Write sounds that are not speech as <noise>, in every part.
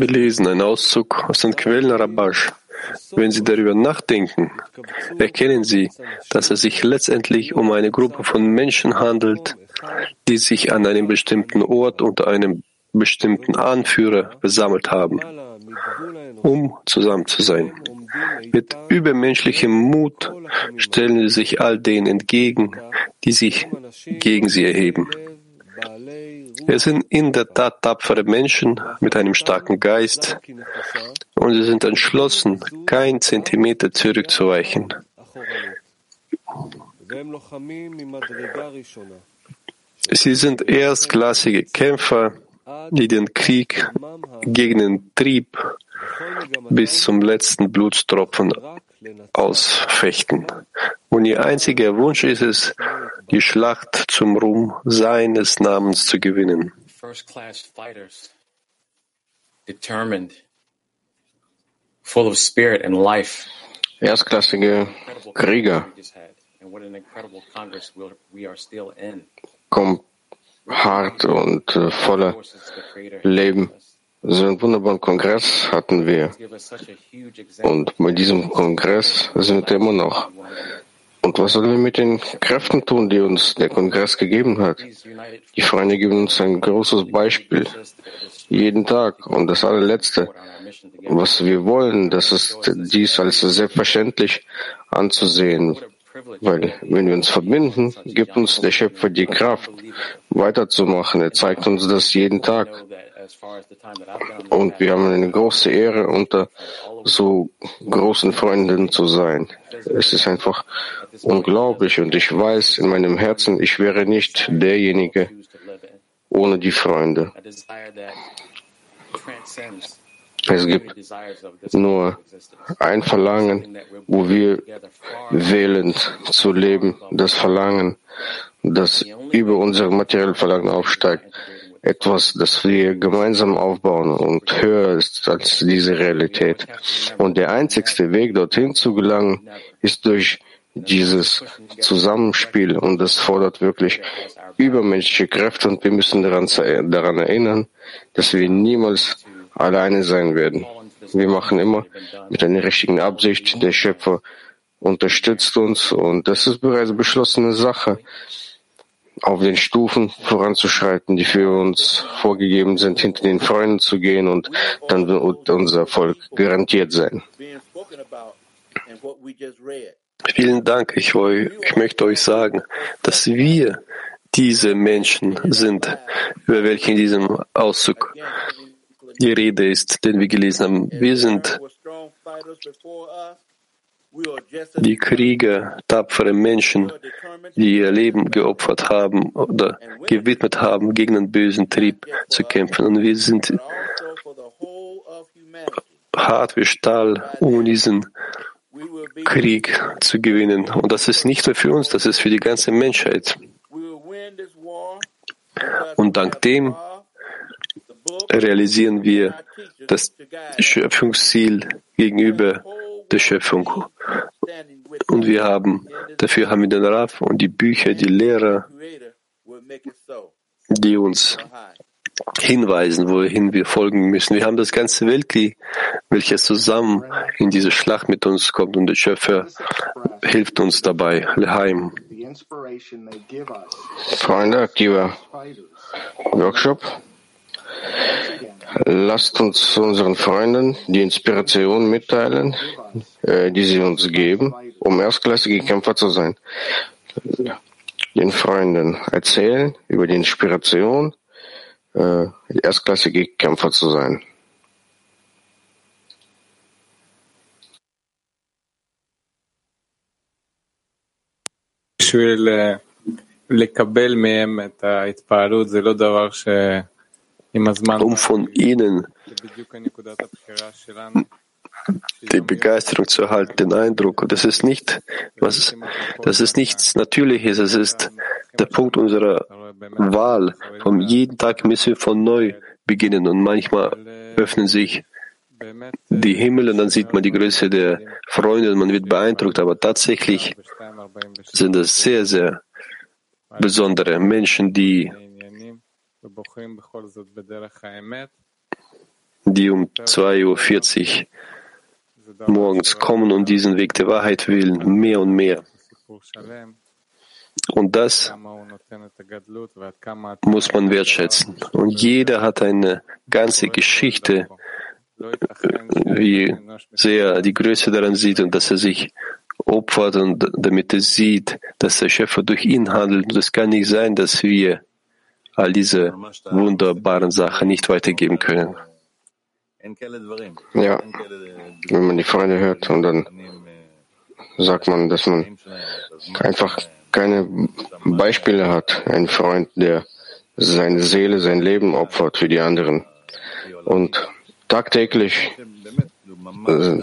Wir lesen einen Auszug aus den Quellen Rabash. Wenn Sie darüber nachdenken, erkennen Sie, dass es sich letztendlich um eine Gruppe von Menschen handelt, die sich an einem bestimmten Ort unter einem bestimmten Anführer versammelt haben, um zusammen zu sein. Mit übermenschlichem Mut stellen sie sich all denen entgegen, die sich gegen sie erheben. Es sind in der Tat tapfere Menschen mit einem starken Geist und sie sind entschlossen, kein Zentimeter zurückzuweichen. Sie sind erstklassige Kämpfer, die den Krieg gegen den Trieb bis zum letzten Blutstropfen ausfechten. Und ihr einziger Wunsch ist es, die Schlacht zum Ruhm seines Namens zu gewinnen. Erstklassige Krieger, kommen hart und äh, voller Leben. So einen wunderbaren Kongress hatten wir. Und bei diesem Kongress sind wir immer noch. Und was sollen wir mit den Kräften tun, die uns der Kongress gegeben hat? Die Freunde geben uns ein großes Beispiel. Jeden Tag. Und das allerletzte, was wir wollen, das ist dies als selbstverständlich anzusehen. Weil wenn wir uns verbinden, gibt uns der Schöpfer die Kraft, weiterzumachen. Er zeigt uns das jeden Tag. Und wir haben eine große Ehre, unter so großen Freunden zu sein. Es ist einfach unglaublich und ich weiß in meinem Herzen, ich wäre nicht derjenige ohne die Freunde. Es gibt nur ein Verlangen, wo wir wählen zu leben, das Verlangen, das über unser materielles Verlangen aufsteigt etwas, das wir gemeinsam aufbauen und höher ist als diese Realität. Und der einzigste Weg, dorthin zu gelangen, ist durch dieses Zusammenspiel und das fordert wirklich übermenschliche Kräfte und wir müssen daran, daran erinnern, dass wir niemals alleine sein werden. Wir machen immer mit einer richtigen Absicht. Der Schöpfer unterstützt uns und das ist bereits beschlossene Sache auf den Stufen voranzuschreiten, die für uns vorgegeben sind, hinter den Freunden zu gehen und dann wird unser Erfolg garantiert sein. Vielen Dank. Ich, ich möchte euch sagen, dass wir diese Menschen sind, über welche in diesem Auszug die Rede ist, den wir gelesen haben. Wir sind die Krieger, tapfere Menschen, die ihr Leben geopfert haben oder gewidmet haben, gegen den bösen Trieb zu kämpfen. Und wir sind hart wie Stahl, um diesen Krieg zu gewinnen. Und das ist nicht nur für uns, das ist für die ganze Menschheit. Und dank dem realisieren wir das Schöpfungsziel gegenüber der Schöpfung. Und wir haben, dafür haben wir den Raff und die Bücher, die Lehrer, die uns hinweisen, wohin wir folgen müssen. Wir haben das ganze Welt, welches zusammen in diese Schlacht mit uns kommt und der Schöpfer hilft uns dabei. Leheim. Freunde, aktiver Workshop. Lasst uns unseren Freunden die Inspiration mitteilen, die sie uns geben, um erstklassige Kämpfer zu sein. Den Freunden erzählen über die Inspiration, äh, erstklassige Kämpfer zu sein. בשביל לקבל מהם את ההתפעלות זה לא דבר שעם הזמן... Um von ihnen die Begeisterung zu erhalten, den Eindruck. Das ist nicht, was, das ist nichts Natürliches. Es ist der Punkt unserer Wahl. Von jeden Tag müssen wir von neu beginnen und manchmal öffnen sich die Himmel und dann sieht man die Größe der Freunde und man wird beeindruckt. Aber tatsächlich sind es sehr, sehr besondere Menschen, die die um 2.40 Uhr morgens kommen und diesen Weg der Wahrheit wählen, mehr und mehr. Und das muss man wertschätzen. Und jeder hat eine ganze Geschichte, wie sehr die Größe daran sieht und dass er sich opfert und damit er sieht, dass der Schöpfer durch ihn handelt. Und es kann nicht sein, dass wir all diese wunderbaren Sachen nicht weitergeben können. Ja, wenn man die Freunde hört und dann sagt man, dass man einfach keine Beispiele hat. Ein Freund, der seine Seele, sein Leben opfert für die anderen. Und tagtäglich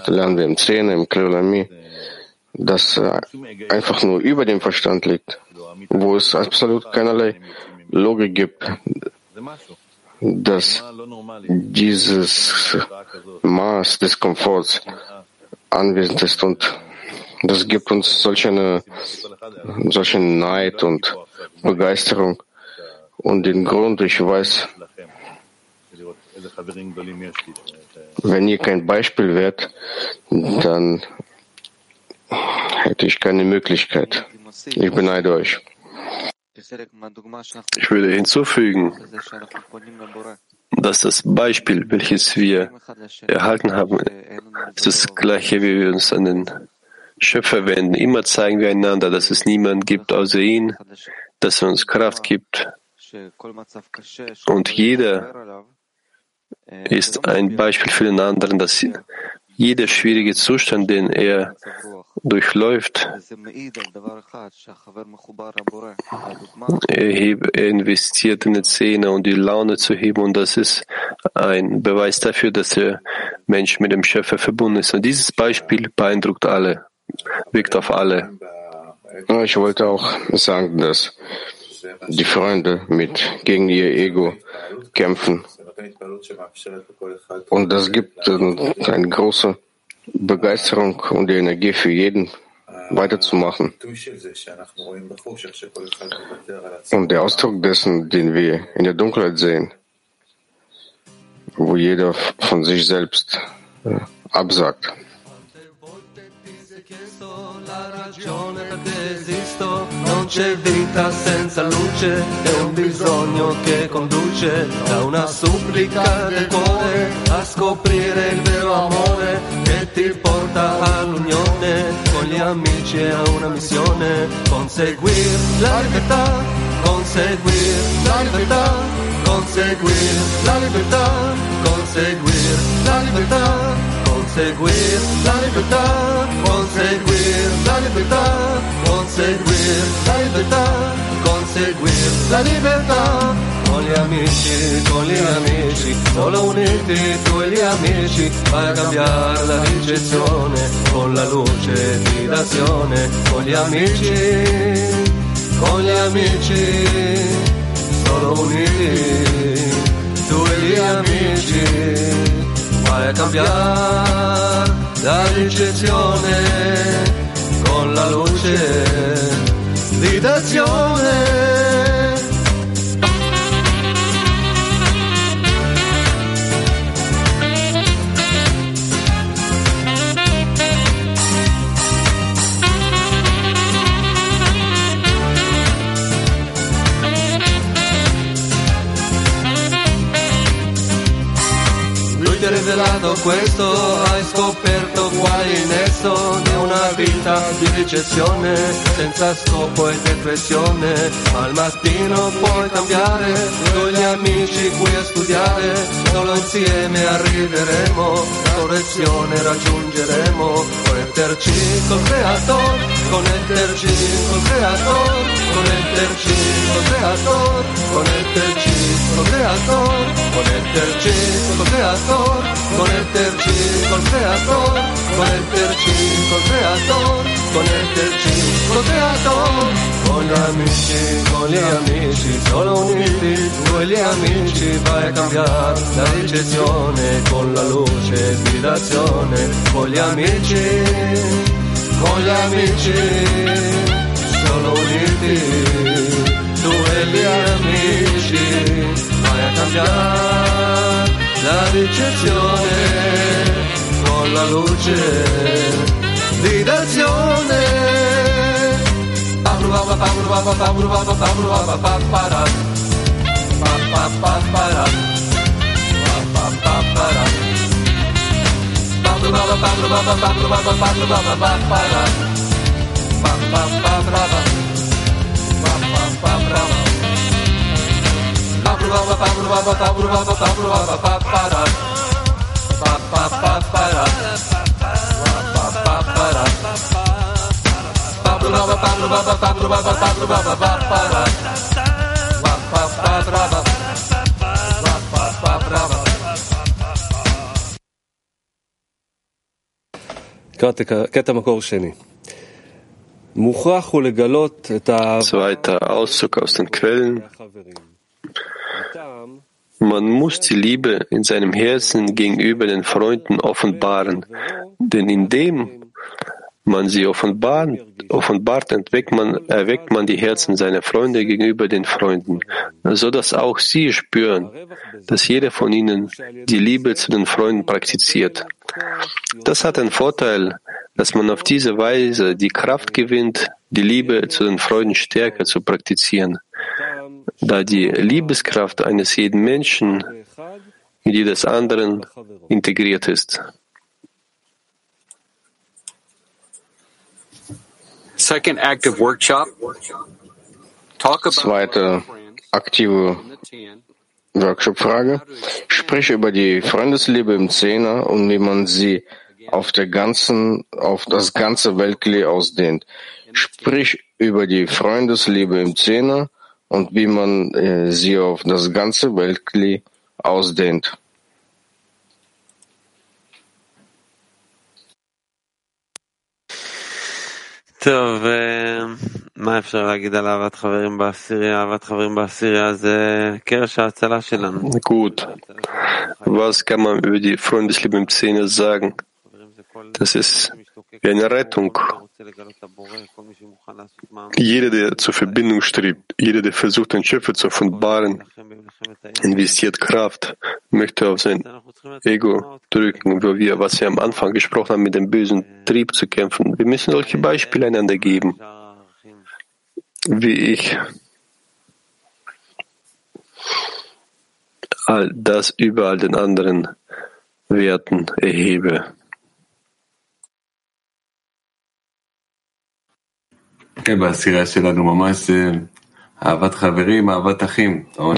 lernen wir im Szene, im Klolami, dass einfach nur über dem Verstand liegt, wo es absolut keinerlei Logik gibt dass dieses Maß des Komforts anwesend ist und das gibt uns solch eine, solchen Neid und Begeisterung und den Grund, ich weiß, wenn ihr kein Beispiel wärt, dann hätte ich keine Möglichkeit. Ich beneide euch. Ich würde hinzufügen, dass das Beispiel, welches wir erhalten haben, ist das gleiche, wie wir uns an den Schöpfer wenden. Immer zeigen wir einander, dass es niemanden gibt außer ihn, dass er uns Kraft gibt. Und jeder ist ein Beispiel für den anderen, dass jeder schwierige Zustand, den er durchläuft, er, investiert in die Zähne und die Laune zu heben und das ist ein Beweis dafür, dass der Mensch mit dem Schöpfer verbunden ist. Und dieses Beispiel beeindruckt alle, wirkt auf alle. Ich wollte auch sagen, dass die Freunde mit gegen ihr Ego kämpfen und das gibt eine große Begeisterung und die Energie für jeden weiterzumachen. Und der Ausdruck dessen, den wir in der Dunkelheit sehen, wo jeder von sich selbst äh, absagt. C'è vita senza luce, è un bisogno che conduce da una supplica del cuore a scoprire il vero amore che ti porta all'unione con gli amici a una missione, conseguir la libertà, conseguir la libertà, conseguir la libertà, conseguir la libertà conseguir la libertà, conseguir la libertà, conseguir la libertà, conseguir la libertà. Con gli amici, con gli amici, solo uniti tu e gli amici, vai a cambiare la ricezione, con la luce di d'azione, con gli amici, con gli amici, solo uniti tu e gli amici vai a cambiare la ricezione voce di d'azione. Lui te l'hai questo di recessione, senza scopo e depressione, al mattino puoi cambiare, con gli amici qui a studiare, solo insieme arriveremo, correzione raggiungeremo, connetterci col creator, connetterci col creator, connetterci col creator, connetterci col creator, connetterci col creator, connetterci col creator, connetterci col creator, connetterci col creator, con gli amici, con gli amici, solo uniti, con gli amici vai a cambiare la ricezione con la luce ispirazione con gli amici, con gli amici, sono uniti, tu e gli amici, vai a cambiare la ricezione con la luce di d'azione. Pam, pam, pam, pam, pam, pam, pam, pam, pam, pam, pam, pam, pam, pam, Bye. הוא לגלות את Zweiter Auszug aus den Quellen. Man muss die Liebe in seinem Herzen gegenüber den Freunden offenbaren, denn indem man sie offenbart, offenbart entweckt man, erweckt man die Herzen seiner Freunde gegenüber den Freunden, so dass auch sie spüren, dass jeder von ihnen die Liebe zu den Freunden praktiziert. Das hat den Vorteil, dass man auf diese Weise die Kraft gewinnt, die Liebe zu den Freunden stärker zu praktizieren, da die Liebeskraft eines jeden Menschen in die des anderen integriert ist. Second active workshop. Talk about Zweite aktive Workshop-Frage. Spreche über die Freundesliebe im Zehner und wie man sie auf der ganzen, auf das ganze Weltklee ausdehnt. Sprich über die Freundesliebe im Zehner und wie man äh, sie auf das ganze Weltklee ausdehnt. Da, äh מה אפשר להגיד על אהבת חברים בעשירייה? אהבת חברים בעשירייה זה קרש ההצלה שלנו. Gut. Was kann man über die Freundesliebe im Zehner sagen? Das ist wie eine Rettung. Jeder, der zur Verbindung strebt, jeder, der versucht, den Schöpfer zu offenbaren, investiert Kraft, möchte auf sein Ego drücken, wo wir, was wir am Anfang gesprochen haben, mit dem bösen Trieb zu kämpfen. Wir müssen solche Beispiele einander geben, wie ich all das über all den anderen Werten erhebe.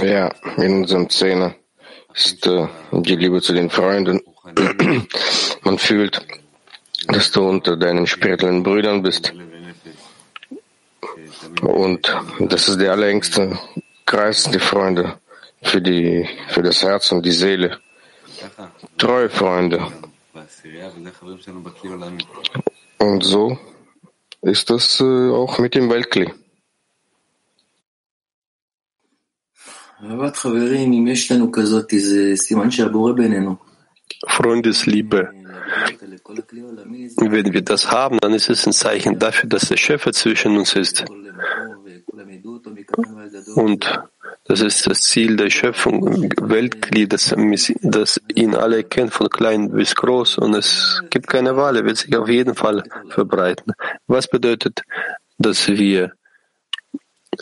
Ja, in unserem Szene ist äh, die Liebe zu den Freunden. <clears throat> Man fühlt, dass du unter deinen spirituellen Brüdern bist. Und das ist der allerengste Kreis, die Freunde, für, die, für das Herz und die Seele. Treue Freunde. Und so ist das äh, auch mit dem Weltkli. Freundesliebe. Wenn wir das haben, dann ist es ein Zeichen dafür, dass der Schöpfer zwischen uns ist. Und das ist das Ziel der Schöpfung, Weltglied, das, das ihn alle kennt, von klein bis groß. Und es gibt keine Wahl, er wird sich auf jeden Fall verbreiten. Was bedeutet, dass wir,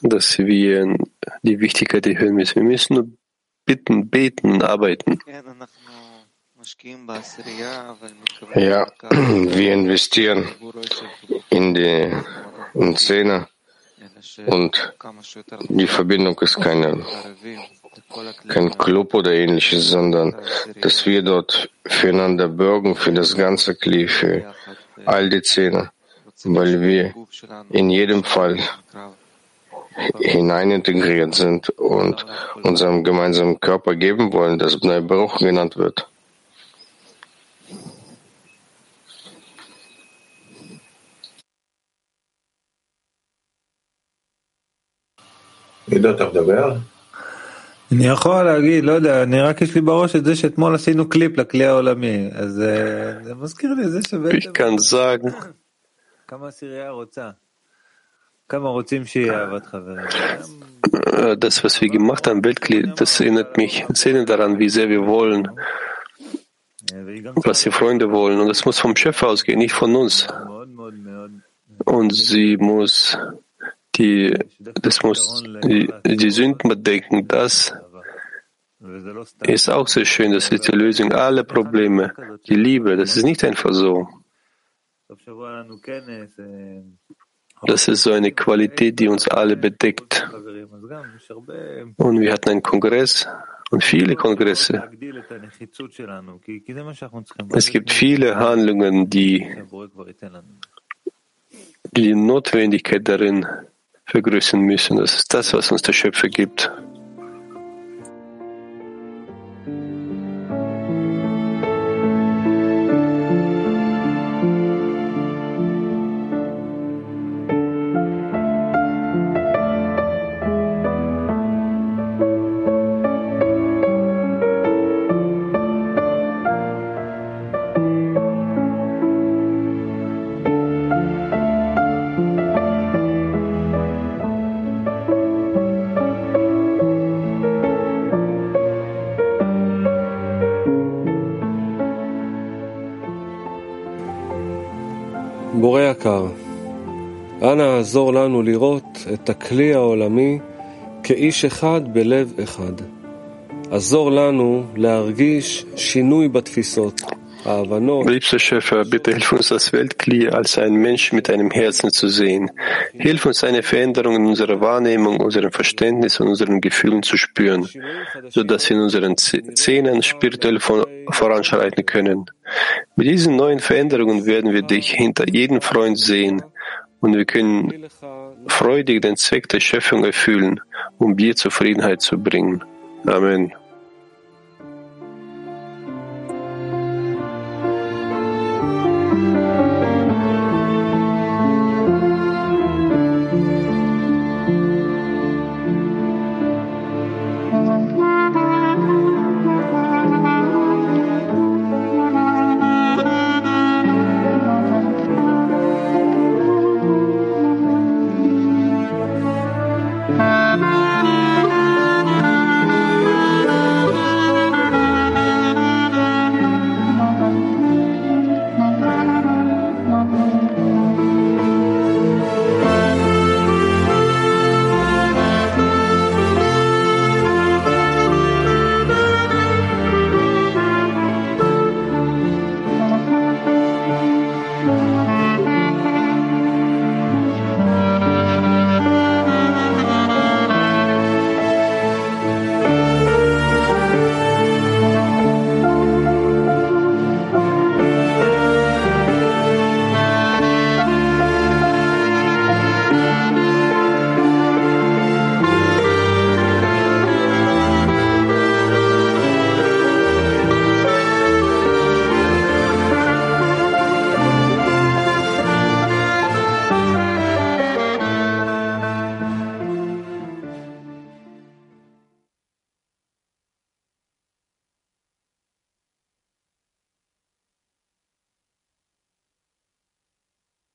dass wir die Wichtigkeit erhöhen müssen? Wir müssen nur bitten, beten und arbeiten. Ja, wir investieren in die in Zähne und die Verbindung ist keine, kein Club oder ähnliches, sondern dass wir dort füreinander bürgen, für das ganze Kli, für all die Zähne, weil wir in jedem Fall hineinintegriert sind und unserem gemeinsamen Körper geben wollen, das Bnei Baruch genannt wird. אני יכול להגיד, לא יודע, אני רק יש לי בראש את זה שאתמול עשינו קליפ לכלי העולמי, אז זה מזכיר לי זה Ich kann sagen, כמה הסירייה רוצה. כמה רוצים שיהיה אהבת חברים. das, was wir gemacht haben, Weltglied, das erinnert mich, das erinnert daran, wie sehr wir wollen, was die Freunde wollen. Und das muss vom Chef ausgehen, nicht von uns. Und sie muss die, das muss die, die Sünden bedenken. Das ist auch sehr schön. Das ist die Lösung aller Probleme. Die Liebe, das ist nicht einfach so. Das ist so eine Qualität, die uns alle bedeckt. Und wir hatten einen Kongress und viele Kongresse. Es gibt viele Handlungen, die die Notwendigkeit darin vergrößern müssen. Das ist das, was uns der Schöpfer gibt. בורא יקר, אנא עזור לנו לראות את הכלי העולמי כאיש אחד בלב אחד. עזור לנו להרגיש שינוי בתפיסות. Liebster Schöpfer, bitte hilf uns, das Weltkli als ein Mensch mit einem Herzen zu sehen. Hilf uns, eine Veränderung in unserer Wahrnehmung, unserem Verständnis und unseren Gefühlen zu spüren, sodass wir in unseren Zähnen spirituell voranschreiten können. Mit diesen neuen Veränderungen werden wir dich hinter jedem Freund sehen und wir können freudig den Zweck der Schöpfung erfüllen, um dir Zufriedenheit zu bringen. Amen.